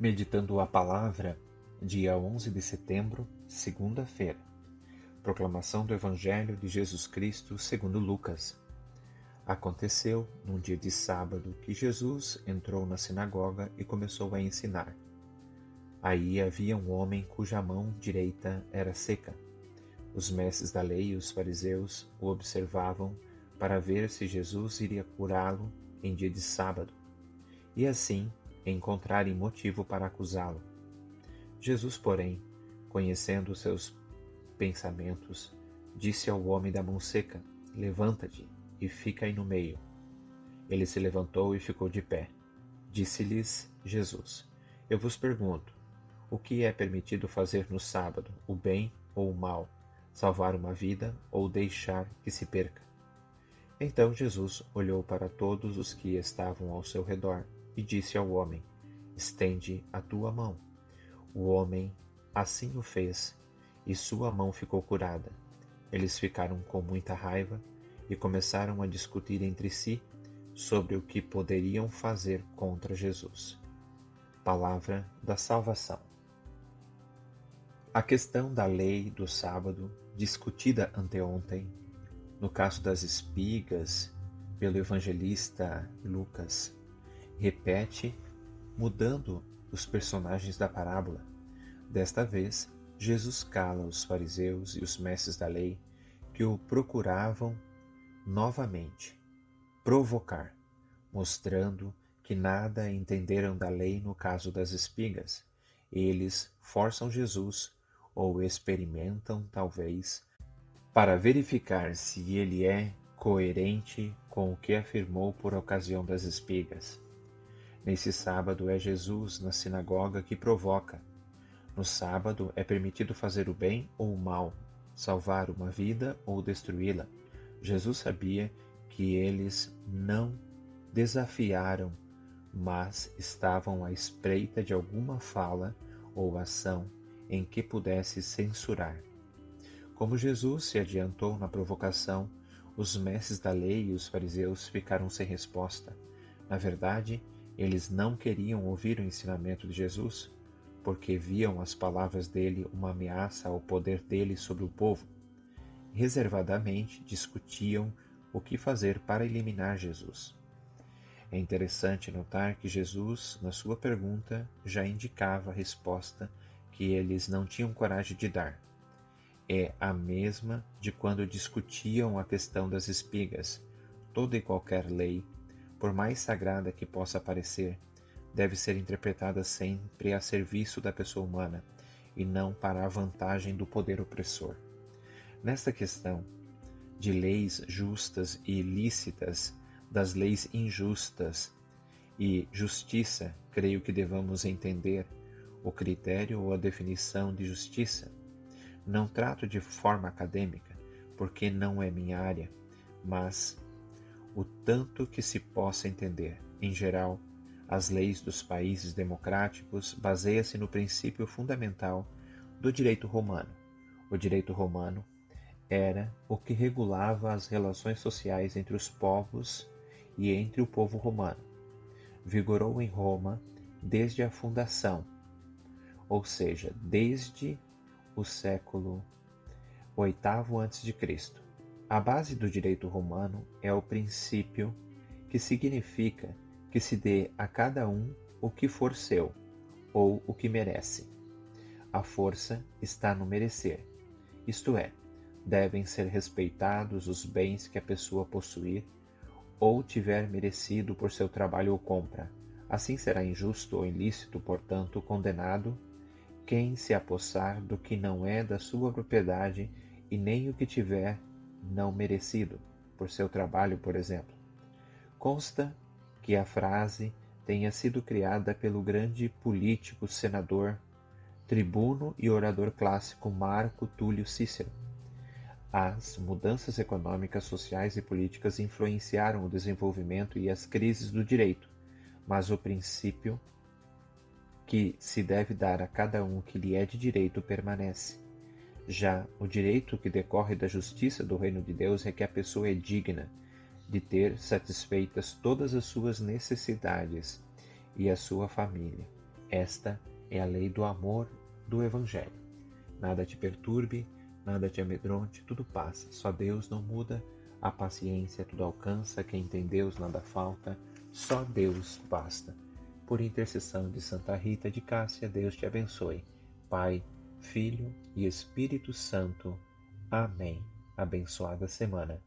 Meditando a Palavra, dia 11 de setembro, segunda-feira. Proclamação do Evangelho de Jesus Cristo segundo Lucas. Aconteceu, num dia de sábado, que Jesus entrou na sinagoga e começou a ensinar. Aí havia um homem cuja mão direita era seca. Os mestres da lei e os fariseus o observavam para ver se Jesus iria curá-lo em dia de sábado. E assim encontrarem motivo para acusá-lo. Jesus, porém, conhecendo os seus pensamentos, disse ao homem da mão seca: Levanta-te e fica aí no meio. Ele se levantou e ficou de pé. Disse-lhes Jesus: Eu vos pergunto: o que é permitido fazer no sábado, o bem ou o mal, salvar uma vida ou deixar que se perca? Então Jesus olhou para todos os que estavam ao seu redor e disse ao homem: Estende a tua mão. O homem assim o fez, e sua mão ficou curada. Eles ficaram com muita raiva e começaram a discutir entre si sobre o que poderiam fazer contra Jesus. Palavra da Salvação. A questão da lei do sábado, discutida anteontem, no caso das espigas, pelo evangelista Lucas, repete, mudando os personagens da parábola. Desta vez, Jesus cala os fariseus e os mestres da lei que o procuravam novamente provocar, mostrando que nada entenderam da lei no caso das espigas. Eles forçam Jesus ou experimentam, talvez, para verificar se ele é coerente com o que afirmou por ocasião das espigas. Nesse sábado é Jesus na sinagoga que provoca. No sábado é permitido fazer o bem ou o mal, salvar uma vida ou destruí-la. Jesus sabia que eles não desafiaram, mas estavam à espreita de alguma fala ou ação em que pudesse censurar. Como Jesus se adiantou na provocação, os mestres da lei e os fariseus ficaram sem resposta. Na verdade, eles não queriam ouvir o ensinamento de Jesus, porque viam as palavras dele uma ameaça ao poder dele sobre o povo. Reservadamente discutiam o que fazer para eliminar Jesus. É interessante notar que Jesus, na sua pergunta, já indicava a resposta que eles não tinham coragem de dar. É a mesma de quando discutiam a questão das espigas. Toda e qualquer lei por mais sagrada que possa parecer, deve ser interpretada sempre a serviço da pessoa humana e não para a vantagem do poder opressor. Nesta questão de leis justas e ilícitas, das leis injustas e justiça, creio que devamos entender o critério ou a definição de justiça. Não trato de forma acadêmica, porque não é minha área, mas o tanto que se possa entender. Em geral, as leis dos países democráticos baseiam-se no princípio fundamental do direito romano. O direito romano era o que regulava as relações sociais entre os povos e entre o povo romano. Vigorou em Roma desde a fundação, ou seja, desde o século VIII a.C. A base do direito romano é o princípio que significa que se dê a cada um o que for seu, ou o que merece. A força está no merecer, isto é, devem ser respeitados os bens que a pessoa possuir ou tiver merecido por seu trabalho ou compra. Assim será injusto ou ilícito, portanto, condenado quem se apossar do que não é da sua propriedade e nem o que tiver não merecido, por seu trabalho, por exemplo. Consta que a frase tenha sido criada pelo grande político, senador, tribuno e orador clássico Marco Túlio Cícero. As mudanças econômicas, sociais e políticas influenciaram o desenvolvimento e as crises do direito, mas o princípio que se deve dar a cada um que lhe é de direito permanece. Já o direito que decorre da justiça do reino de Deus é que a pessoa é digna de ter satisfeitas todas as suas necessidades e a sua família. Esta é a lei do amor do Evangelho. Nada te perturbe, nada te amedronte, tudo passa. Só Deus não muda, a paciência tudo alcança, quem tem Deus nada falta, só Deus basta. Por intercessão de Santa Rita de Cássia, Deus te abençoe. Pai, Filho e Espírito Santo. Amém. Abençoada semana.